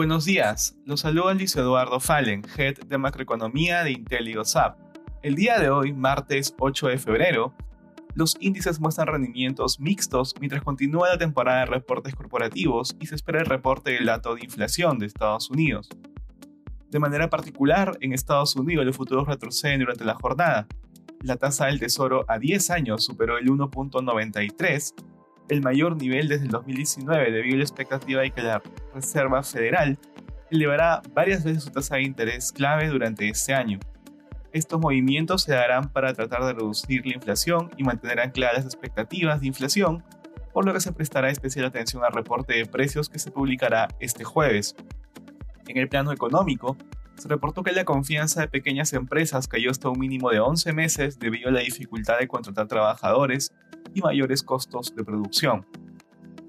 Buenos días, los saluda Luis Eduardo Fallen, Head de Macroeconomía de IntelliGoSap. El día de hoy, martes 8 de febrero, los índices muestran rendimientos mixtos mientras continúa la temporada de reportes corporativos y se espera el reporte del dato de inflación de Estados Unidos. De manera particular, en Estados Unidos los futuros retroceden durante la jornada. La tasa del tesoro a 10 años superó el 1.93 el mayor nivel desde el 2019 debido a la expectativa de que la Reserva Federal elevará varias veces su tasa de interés clave durante este año. Estos movimientos se darán para tratar de reducir la inflación y mantener ancladas las expectativas de inflación, por lo que se prestará especial atención al reporte de precios que se publicará este jueves. En el plano económico, se reportó que la confianza de pequeñas empresas cayó hasta un mínimo de 11 meses debido a la dificultad de contratar trabajadores y mayores costos de producción.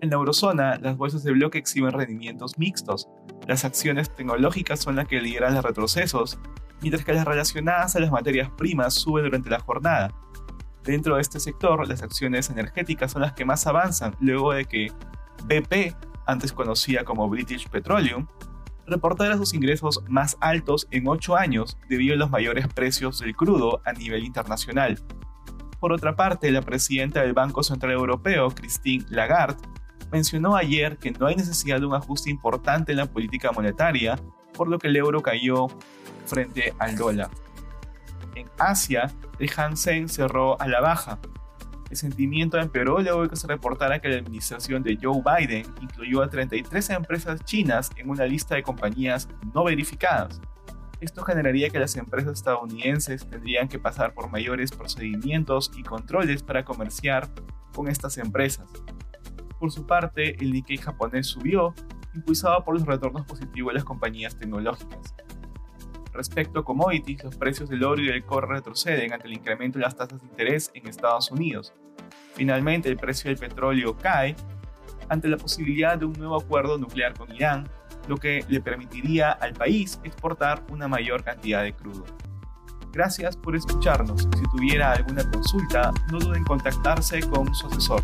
En la eurozona, las bolsas de bloque exhiben rendimientos mixtos. Las acciones tecnológicas son las que lideran los retrocesos, mientras que las relacionadas a las materias primas suben durante la jornada. Dentro de este sector, las acciones energéticas son las que más avanzan luego de que BP, antes conocida como British Petroleum, reportara sus ingresos más altos en 8 años debido a los mayores precios del crudo a nivel internacional. Por otra parte, la presidenta del Banco Central Europeo, Christine Lagarde, mencionó ayer que no hay necesidad de un ajuste importante en la política monetaria, por lo que el euro cayó frente al dólar. En Asia, el Hansen cerró a la baja. El sentimiento empeoró luego de que se reportara que la administración de Joe Biden incluyó a 33 empresas chinas en una lista de compañías no verificadas. Esto generaría que las empresas estadounidenses tendrían que pasar por mayores procedimientos y controles para comerciar con estas empresas. Por su parte, el Nikkei japonés subió, impulsado por los retornos positivos de las compañías tecnológicas. Respecto a commodities, los precios del oro y del cobre retroceden ante el incremento de las tasas de interés en Estados Unidos. Finalmente, el precio del petróleo cae ante la posibilidad de un nuevo acuerdo nuclear con Irán, lo que le permitiría al país exportar una mayor cantidad de crudo. Gracias por escucharnos. Si tuviera alguna consulta, no duden en contactarse con su asesor.